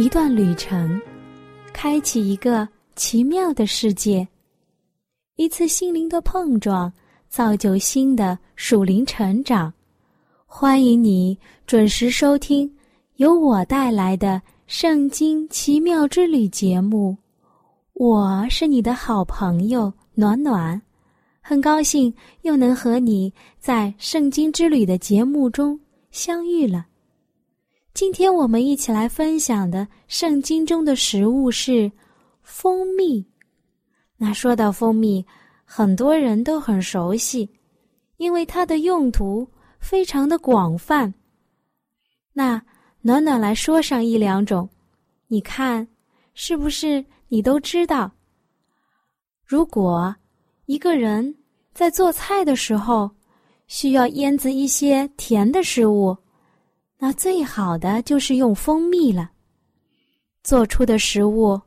一段旅程，开启一个奇妙的世界；一次心灵的碰撞，造就新的属灵成长。欢迎你准时收听由我带来的《圣经奇妙之旅》节目。我是你的好朋友暖暖，很高兴又能和你在《圣经之旅》的节目中相遇了。今天我们一起来分享的圣经中的食物是蜂蜜。那说到蜂蜜，很多人都很熟悉，因为它的用途非常的广泛。那暖暖来说上一两种，你看是不是你都知道？如果一个人在做菜的时候需要腌制一些甜的食物。那最好的就是用蜂蜜了，做出的食物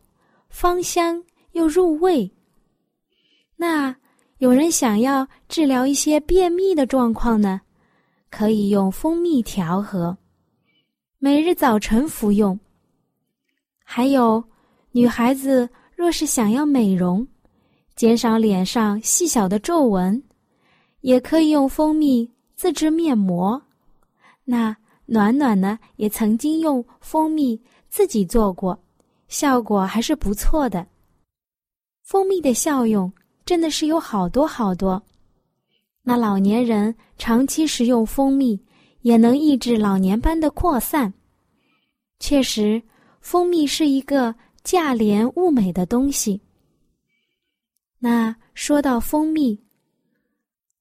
芳香又入味。那有人想要治疗一些便秘的状况呢，可以用蜂蜜调和，每日早晨服用。还有女孩子若是想要美容，减少脸上细小的皱纹，也可以用蜂蜜自制面膜。那。暖暖呢，也曾经用蜂蜜自己做过，效果还是不错的。蜂蜜的效用真的是有好多好多。那老年人长期食用蜂蜜，也能抑制老年斑的扩散。确实，蜂蜜是一个价廉物美的东西。那说到蜂蜜，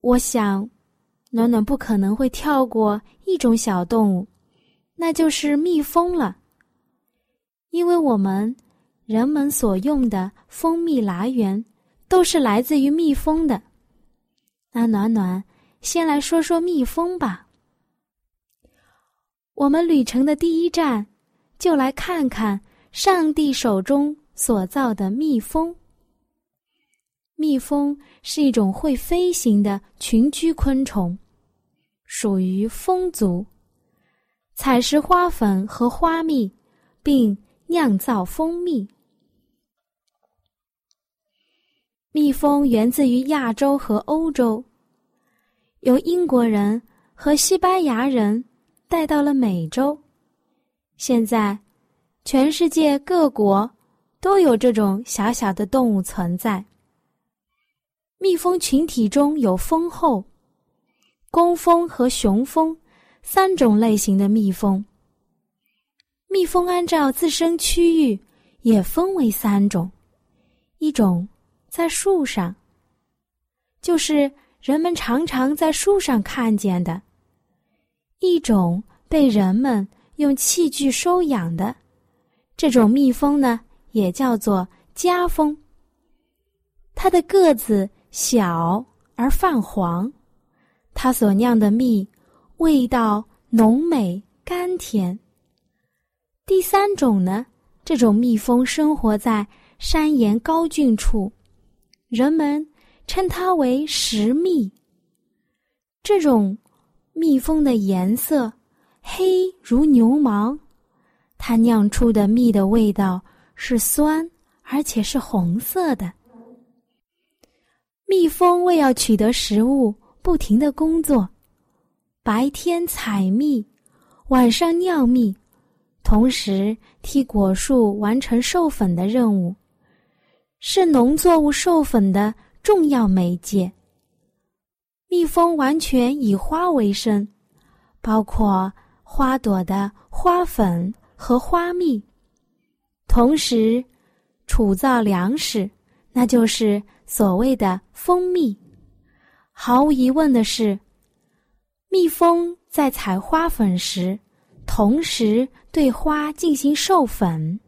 我想。暖暖不可能会跳过一种小动物，那就是蜜蜂了。因为我们人们所用的蜂蜜来源都是来自于蜜蜂的。那暖暖先来说说蜜蜂吧。我们旅程的第一站，就来看看上帝手中所造的蜜蜂。蜜蜂是一种会飞行的群居昆虫。属于蜂族，采食花粉和花蜜，并酿造蜂蜜。蜜蜂源自于亚洲和欧洲，由英国人和西班牙人带到了美洲。现在，全世界各国都有这种小小的动物存在。蜜蜂群体中有蜂后。工蜂和雄蜂三种类型的蜜蜂。蜜蜂按照自身区域也分为三种：一种在树上，就是人们常常在树上看见的；一种被人们用器具收养的，这种蜜蜂呢也叫做家蜂。它的个子小而泛黄。它所酿的蜜，味道浓美甘甜。第三种呢，这种蜜蜂生活在山岩高峻处，人们称它为石蜜。这种蜜蜂的颜色黑如牛毛，它酿出的蜜的味道是酸，而且是红色的。蜜蜂为要取得食物。不停的工作，白天采蜜，晚上酿蜜，同时替果树完成授粉的任务，是农作物授粉的重要媒介。蜜蜂完全以花为生，包括花朵的花粉和花蜜，同时储造粮食，那就是所谓的蜂蜜。毫无疑问的是，蜜蜂在采花粉时，同时对花进行授粉。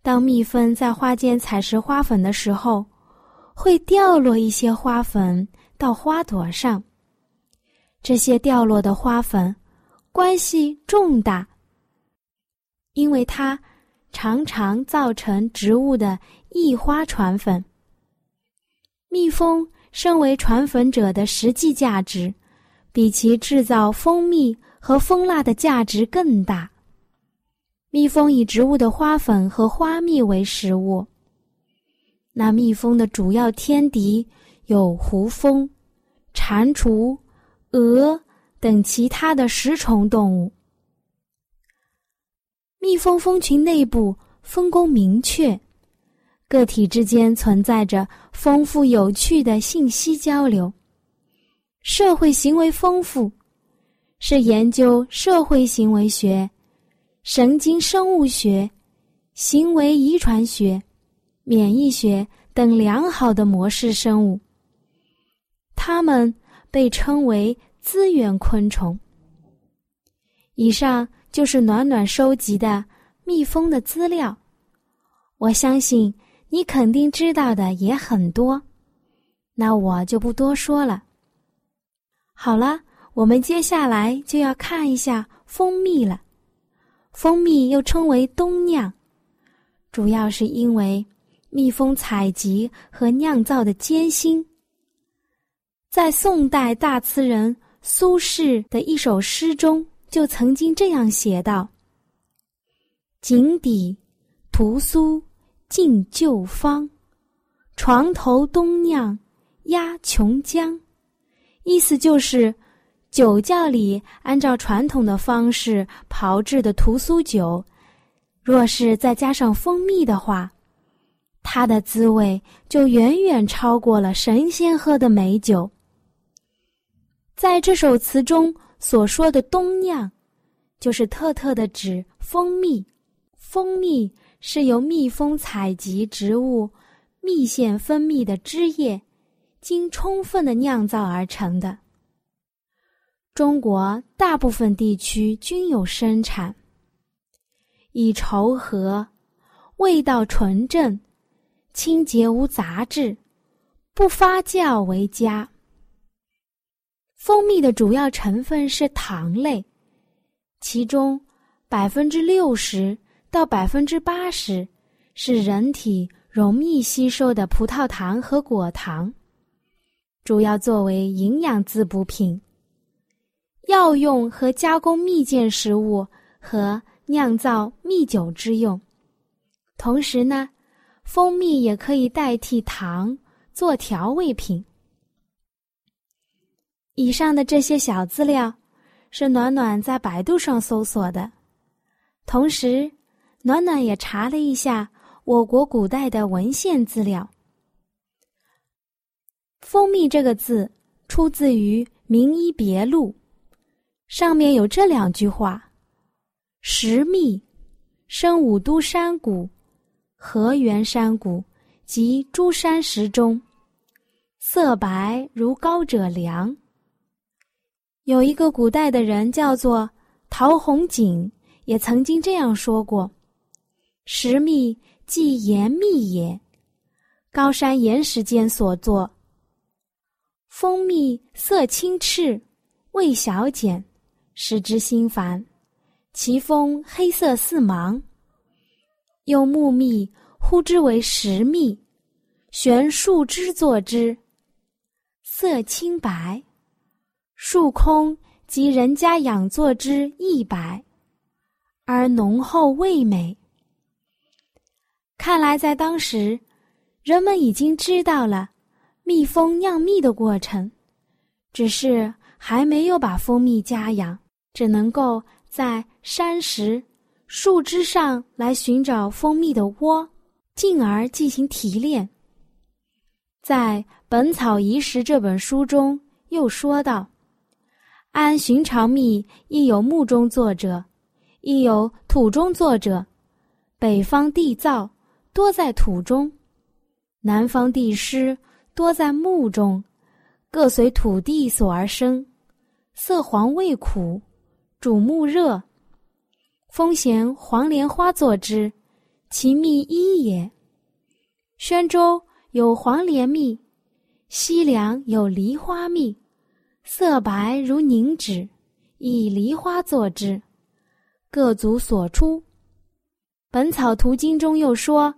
当蜜蜂在花间采食花粉的时候，会掉落一些花粉到花朵上。这些掉落的花粉关系重大，因为它常常造成植物的异花传粉。蜜蜂身为传粉者的实际价值，比其制造蜂蜜和蜂蜡的价值更大。蜜蜂以植物的花粉和花蜜为食物。那蜜蜂的主要天敌有胡蜂、蟾蜍。蛾等其他的食虫动物，蜜蜂蜂群内部分工明确，个体之间存在着丰富有趣的信息交流。社会行为丰富，是研究社会行为学、神经生物学、行为遗传学、免疫学等良好的模式生物。它们。被称为资源昆虫。以上就是暖暖收集的蜜蜂的资料，我相信你肯定知道的也很多，那我就不多说了。好了，我们接下来就要看一下蜂蜜了。蜂蜜又称为冬酿，主要是因为蜜蜂采集和酿造的艰辛。在宋代大词人苏轼的一首诗中，就曾经这样写道：“井底屠苏尽旧方，床头冬酿压琼浆。”意思就是，酒窖里按照传统的方式炮制的屠苏酒，若是再加上蜂蜜的话，它的滋味就远远超过了神仙喝的美酒。在这首词中所说的“冬酿”，就是特特的指蜂蜜。蜂蜜是由蜜蜂采集植物蜜腺分泌的汁液，经充分的酿造而成的。中国大部分地区均有生产，以稠和、味道纯正、清洁无杂质、不发酵为佳。蜂蜜的主要成分是糖类，其中百分之六十到百分之八十是人体容易吸收的葡萄糖和果糖，主要作为营养滋补品、药用和加工蜜饯食物和酿造蜜酒之用。同时呢，蜂蜜也可以代替糖做调味品。以上的这些小资料是暖暖在百度上搜索的，同时，暖暖也查了一下我国古代的文献资料。蜂蜜这个字出自于《名医别录》，上面有这两句话：“石蜜，生五都山谷、河源山谷及诸山石中，色白如高者良。”有一个古代的人叫做陶弘景，也曾经这样说过：“石蜜即岩蜜也，高山岩石间所作。蜂蜜色青赤，味小简，食之心烦。其蜂黑色似芒，用木蜜呼之为石蜜，悬树枝作之，色清白。”树空及人家养作之一百，而浓厚味美。看来在当时，人们已经知道了蜜蜂酿蜜的过程，只是还没有把蜂蜜家养，只能够在山石、树枝上来寻找蜂蜜的窝，进而进行提炼。在《本草遗识》这本书中又说道。按寻常蜜，亦有木中作者，亦有土中作者。北方地燥，多在土中；南方地湿，多在木中。各随土地所而生，色黄味苦，主木热。风衔黄连花作之，其蜜一也。宣州有黄连蜜，西凉有梨花蜜，色白如凝脂，以梨花作之，各族所出。《本草图经》中又说，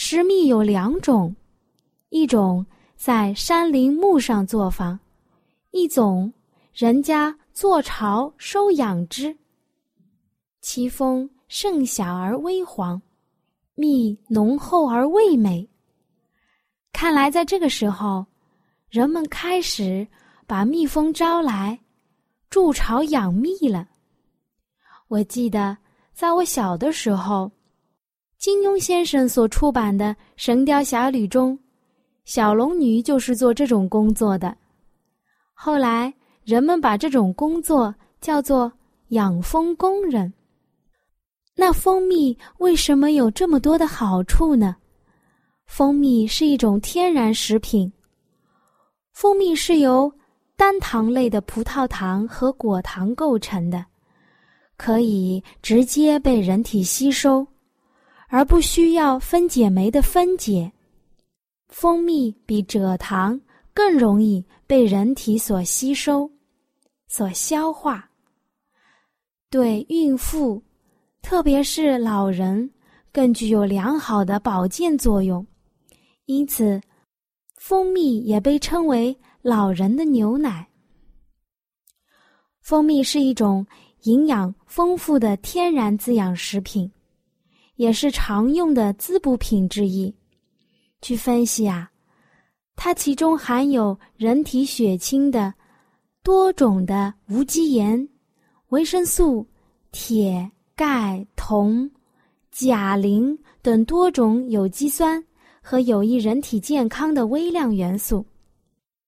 食蜜有两种，一种在山林木上作坊，一种人家做巢收养之。其风甚小而微黄，蜜浓厚而味美。看来在这个时候，人们开始把蜜蜂招来，筑巢养蜜了。我记得在我小的时候，金庸先生所出版的《神雕侠侣》中，小龙女就是做这种工作的。后来人们把这种工作叫做养蜂工人。那蜂蜜为什么有这么多的好处呢？蜂蜜是一种天然食品。蜂蜜是由单糖类的葡萄糖和果糖构成的，可以直接被人体吸收，而不需要分解酶的分解。蜂蜜比蔗糖更容易被人体所吸收、所消化。对孕妇。特别是老人更具有良好的保健作用，因此，蜂蜜也被称为“老人的牛奶”。蜂蜜是一种营养丰富的天然滋养食品，也是常用的滋补品之一。据分析啊，它其中含有人体血清的多种的无机盐、维生素、铁。钙、铜、钾、磷等多种有机酸和有益人体健康的微量元素，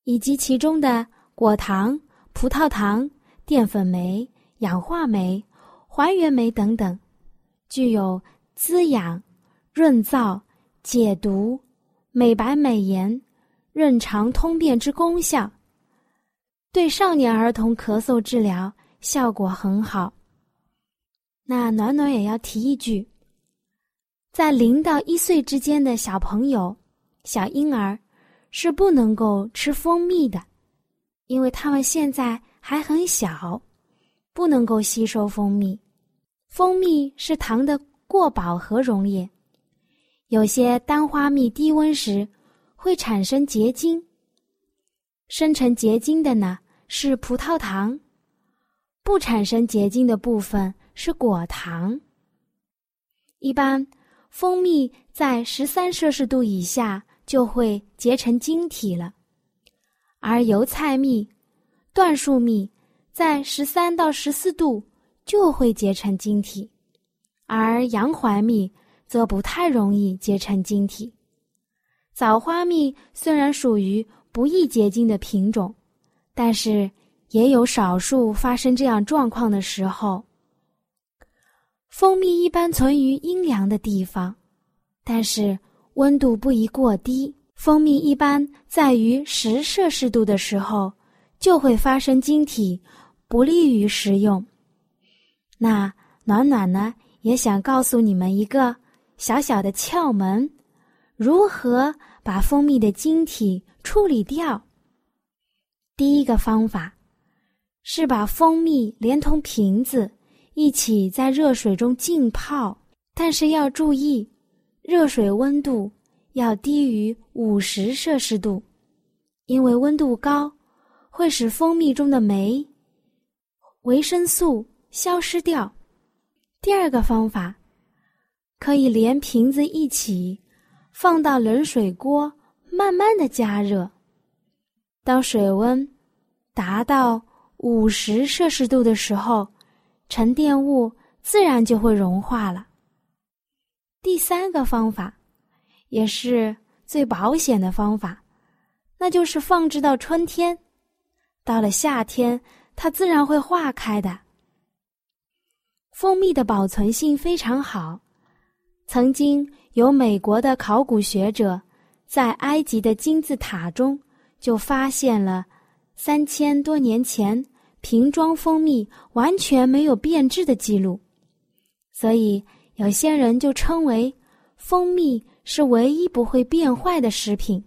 以及其中的果糖、葡萄糖、淀粉酶、氧化酶、还原酶等等，具有滋养、润燥、解毒、美白美颜、润肠通便之功效，对少年儿童咳嗽治疗效果很好。那暖暖也要提一句，在零到一岁之间的小朋友、小婴儿是不能够吃蜂蜜的，因为他们现在还很小，不能够吸收蜂蜜。蜂蜜是糖的过饱和溶液，有些单花蜜低温时会产生结晶。生成结晶的呢是葡萄糖，不产生结晶的部分。是果糖。一般，蜂蜜在十三摄氏度以下就会结成晶体了，而油菜蜜、椴树蜜在十三到十四度就会结成晶体，而洋槐蜜则不太容易结成晶体。枣花蜜虽然属于不易结晶的品种，但是也有少数发生这样状况的时候。蜂蜜一般存于阴凉的地方，但是温度不宜过低。蜂蜜一般在于十摄氏度的时候就会发生晶体，不利于食用。那暖暖呢也想告诉你们一个小小的窍门：如何把蜂蜜的晶体处理掉？第一个方法是把蜂蜜连同瓶子。一起在热水中浸泡，但是要注意，热水温度要低于五十摄氏度，因为温度高会使蜂蜜中的酶、维生素消失掉。第二个方法，可以连瓶子一起放到冷水锅，慢慢的加热，当水温达到五十摄氏度的时候。沉淀物自然就会融化了。第三个方法，也是最保险的方法，那就是放置到春天，到了夏天，它自然会化开的。蜂蜜的保存性非常好，曾经有美国的考古学者在埃及的金字塔中就发现了三千多年前瓶装蜂蜜完全没有变质的记录，所以有些人就称为蜂蜜是唯一不会变坏的食品。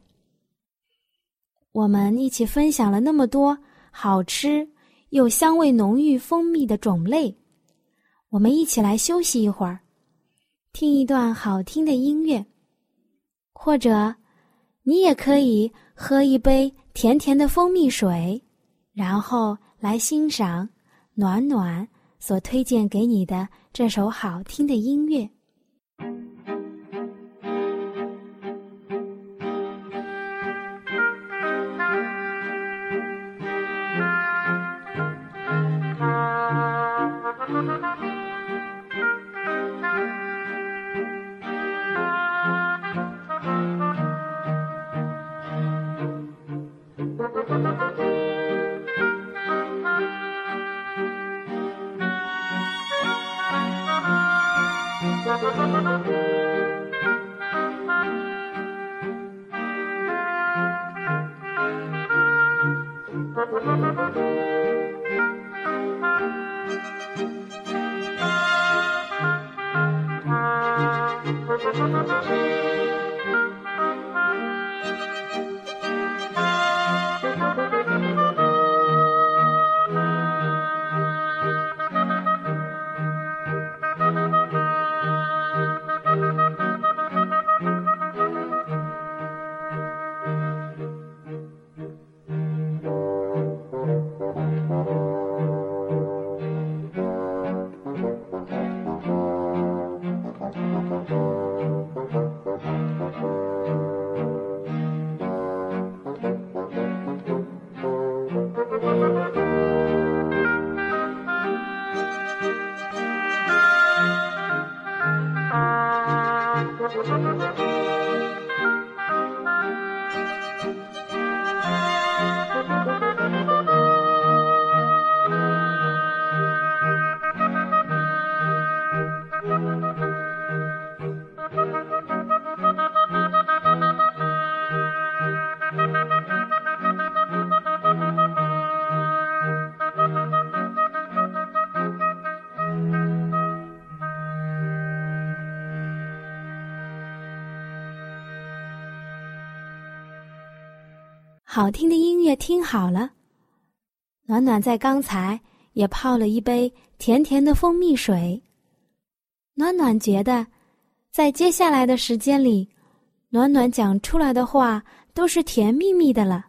我们一起分享了那么多好吃又香味浓郁蜂蜜的种类，我们一起来休息一会儿，听一段好听的音乐，或者你也可以喝一杯甜甜的蜂蜜水，然后来欣赏暖暖所推荐给你的这首好听的音乐。好好了，暖暖在刚才也泡了一杯甜甜的蜂蜜水。暖暖觉得，在接下来的时间里，暖暖讲出来的话都是甜蜜蜜的了。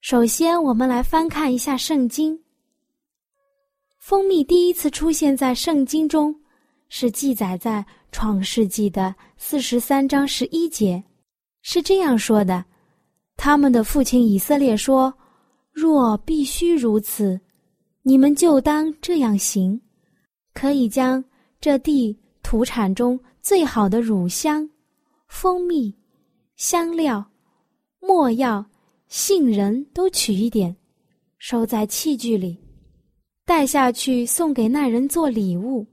首先，我们来翻看一下圣经。蜂蜜第一次出现在圣经中，是记载在创世纪的四十三章十一节，是这样说的。他们的父亲以色列说：“若必须如此，你们就当这样行，可以将这地土产中最好的乳香、蜂蜜、香料、墨药、杏仁都取一点，收在器具里，带下去送给那人做礼物。”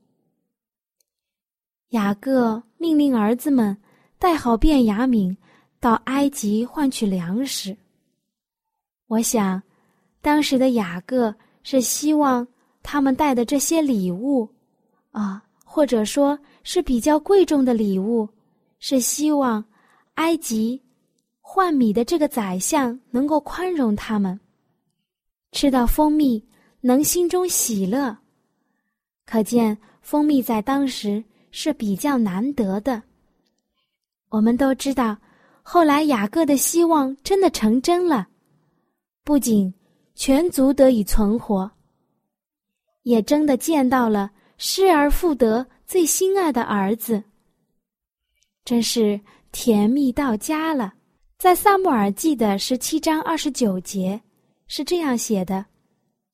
雅各命令儿子们带好便雅悯。到埃及换取粮食。我想，当时的雅各是希望他们带的这些礼物，啊，或者说是比较贵重的礼物，是希望埃及换米的这个宰相能够宽容他们，吃到蜂蜜能心中喜乐。可见蜂蜜在当时是比较难得的。我们都知道。后来，雅各的希望真的成真了，不仅全族得以存活，也真的见到了失而复得最心爱的儿子，真是甜蜜到家了。在萨穆尔记的十七章二十九节是这样写的：“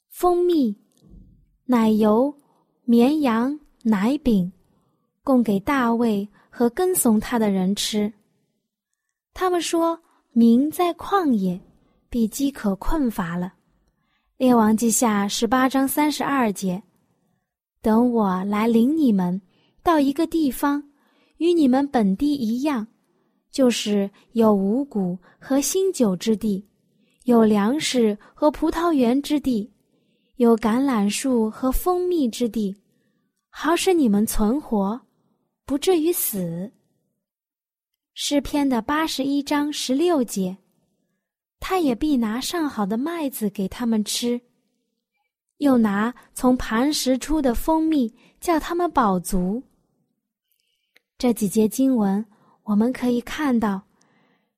蜂蜜、奶油、绵羊、奶饼，供给大卫和跟从他的人吃。”他们说：“民在旷野，必饥渴困乏了。”列王记下十八章三十二节。等我来领你们到一个地方，与你们本地一样，就是有五谷和新酒之地，有粮食和葡萄园之地，有橄榄树和蜂蜜之地，好使你们存活，不至于死。诗篇的八十一章十六节，他也必拿上好的麦子给他们吃，又拿从磐石出的蜂蜜叫他们饱足。这几节经文，我们可以看到，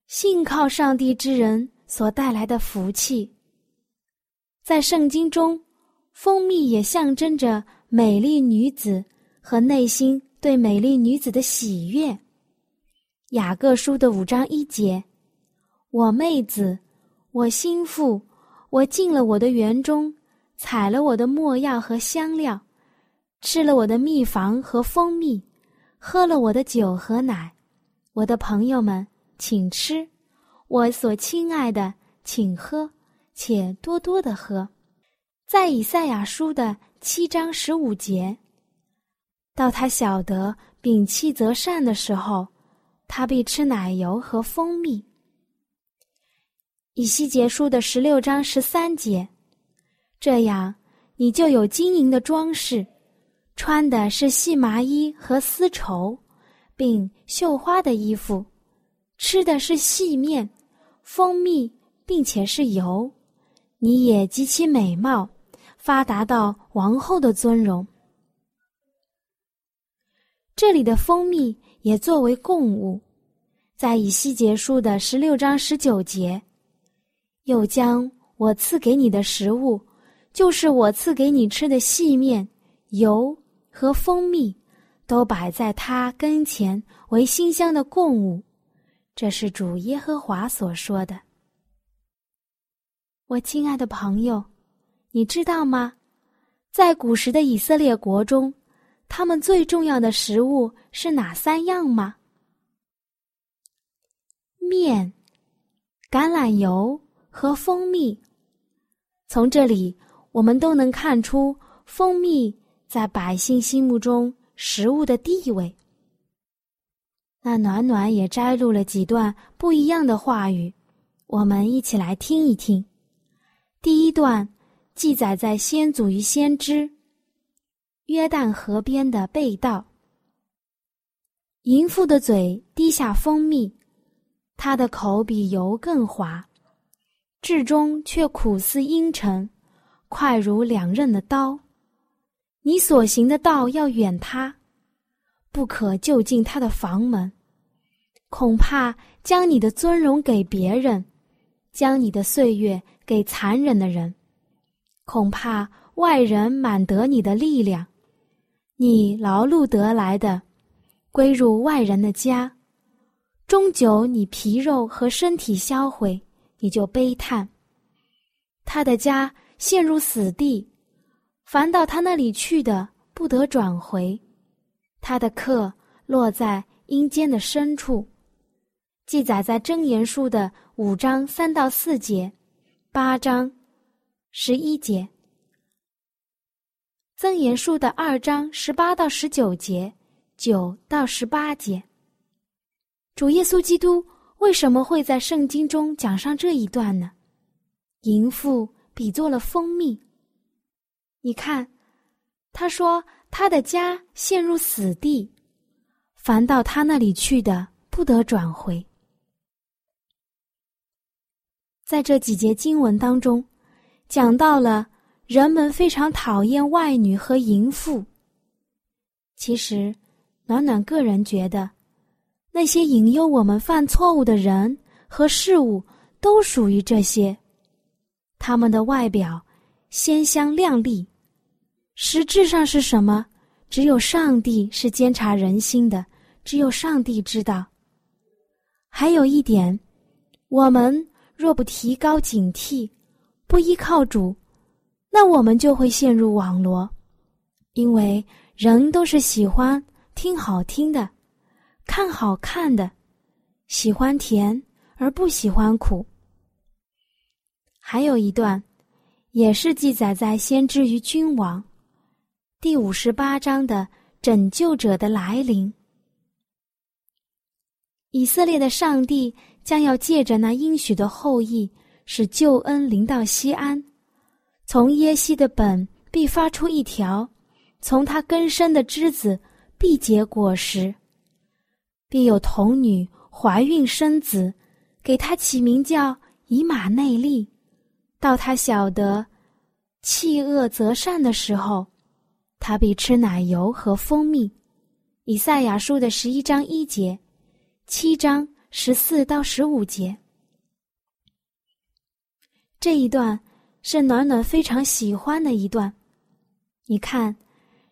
信靠上帝之人所带来的福气。在圣经中。蜂蜜也象征着美丽女子和内心对美丽女子的喜悦。雅各书的五章一节：“我妹子，我心腹，我进了我的园中，采了我的墨药和香料，吃了我的蜜房和蜂蜜，喝了我的酒和奶。我的朋友们，请吃；我所亲爱的，请喝，且多多的喝。”在以赛亚书的七章十五节，到他晓得摒弃则善的时候，他必吃奶油和蜂蜜。以西结书的十六章十三节，这样你就有金银的装饰，穿的是细麻衣和丝绸，并绣花的衣服，吃的是细面、蜂蜜，并且是油，你也极其美貌。发达到王后的尊荣。这里的蜂蜜也作为供物，在以西结书的十六章十九节，又将我赐给你的食物，就是我赐给你吃的细面、油和蜂蜜，都摆在他跟前为馨香的供物。这是主耶和华所说的。我亲爱的朋友。你知道吗？在古时的以色列国中，他们最重要的食物是哪三样吗？面、橄榄油和蜂蜜。从这里，我们都能看出蜂蜜在百姓心目中食物的地位。那暖暖也摘录了几段不一样的话语，我们一起来听一听。第一段。记载在先祖与先知约旦河边的被盗。淫妇的嘴滴下蜂蜜，她的口比油更滑，至终却苦似阴沉，快如两刃的刀。你所行的道要远他，不可就近他的房门，恐怕将你的尊荣给别人，将你的岁月给残忍的人。恐怕外人满得你的力量，你劳碌得来的，归入外人的家，终究你皮肉和身体销毁，你就悲叹。他的家陷入死地，凡到他那里去的不得转回，他的客落在阴间的深处。记载在真言书的五章三到四节，八章。十一节，增言书的二章十八到十九节，九到十八节。主耶稣基督为什么会在圣经中讲上这一段呢？淫妇比作了蜂蜜。你看，他说他的家陷入死地，凡到他那里去的不得转回。在这几节经文当中。讲到了人们非常讨厌外女和淫妇。其实，暖暖个人觉得，那些引诱我们犯错误的人和事物都属于这些。他们的外表鲜香亮丽，实质上是什么？只有上帝是监察人心的，只有上帝知道。还有一点，我们若不提高警惕。不依靠主，那我们就会陷入网罗，因为人都是喜欢听好听的，看好看的，喜欢甜而不喜欢苦。还有一段，也是记载在《先知与君王》第五十八章的拯救者的来临。以色列的上帝将要借着那应许的后裔。使救恩临到西安，从耶西的本必发出一条，从他根生的枝子必结果实。必有童女怀孕生子，给他起名叫以马内利。到他晓得弃恶择善的时候，他必吃奶油和蜂蜜。以赛亚书的十一章一节，七章十四到十五节。这一段是暖暖非常喜欢的一段。你看，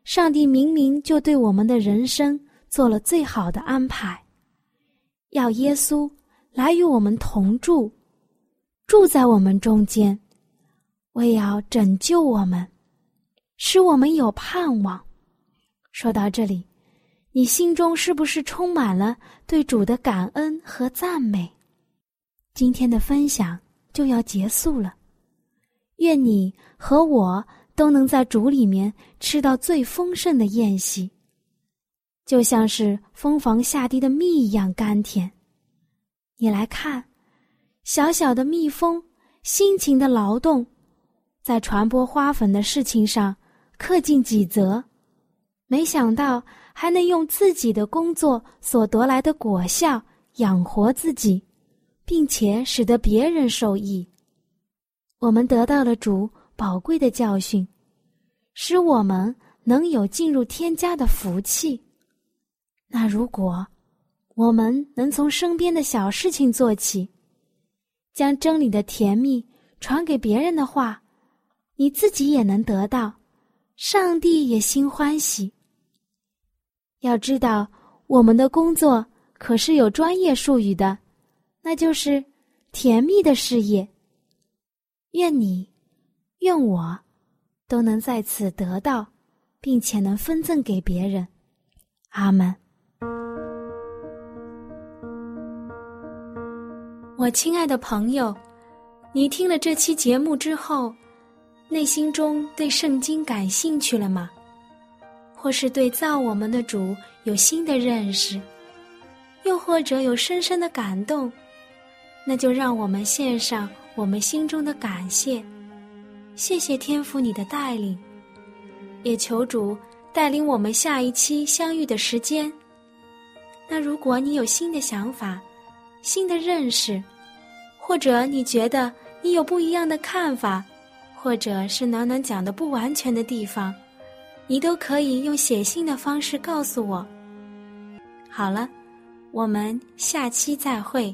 上帝明明就对我们的人生。做了最好的安排，要耶稣来与我们同住，住在我们中间，为要拯救我们，使我们有盼望。说到这里，你心中是不是充满了对主的感恩和赞美？今天的分享就要结束了，愿你和我都能在主里面吃到最丰盛的宴席。就像是蜂房下滴的蜜一样甘甜。你来看，小小的蜜蜂辛勤的劳动，在传播花粉的事情上恪尽己责，没想到还能用自己的工作所得来的果效养活自己，并且使得别人受益。我们得到了主宝贵的教训，使我们能有进入天家的福气。那如果我们能从身边的小事情做起，将真理的甜蜜传给别人的话，你自己也能得到，上帝也心欢喜。要知道，我们的工作可是有专业术语的，那就是甜蜜的事业。愿你，愿我，都能在此得到，并且能分赠给别人。阿门。我亲爱的朋友，你听了这期节目之后，内心中对圣经感兴趣了吗？或是对造我们的主有新的认识，又或者有深深的感动？那就让我们献上我们心中的感谢，谢谢天父你的带领，也求主带领我们下一期相遇的时间。那如果你有新的想法，新的认识，或者你觉得你有不一样的看法，或者是暖暖讲的不完全的地方，你都可以用写信的方式告诉我。好了，我们下期再会。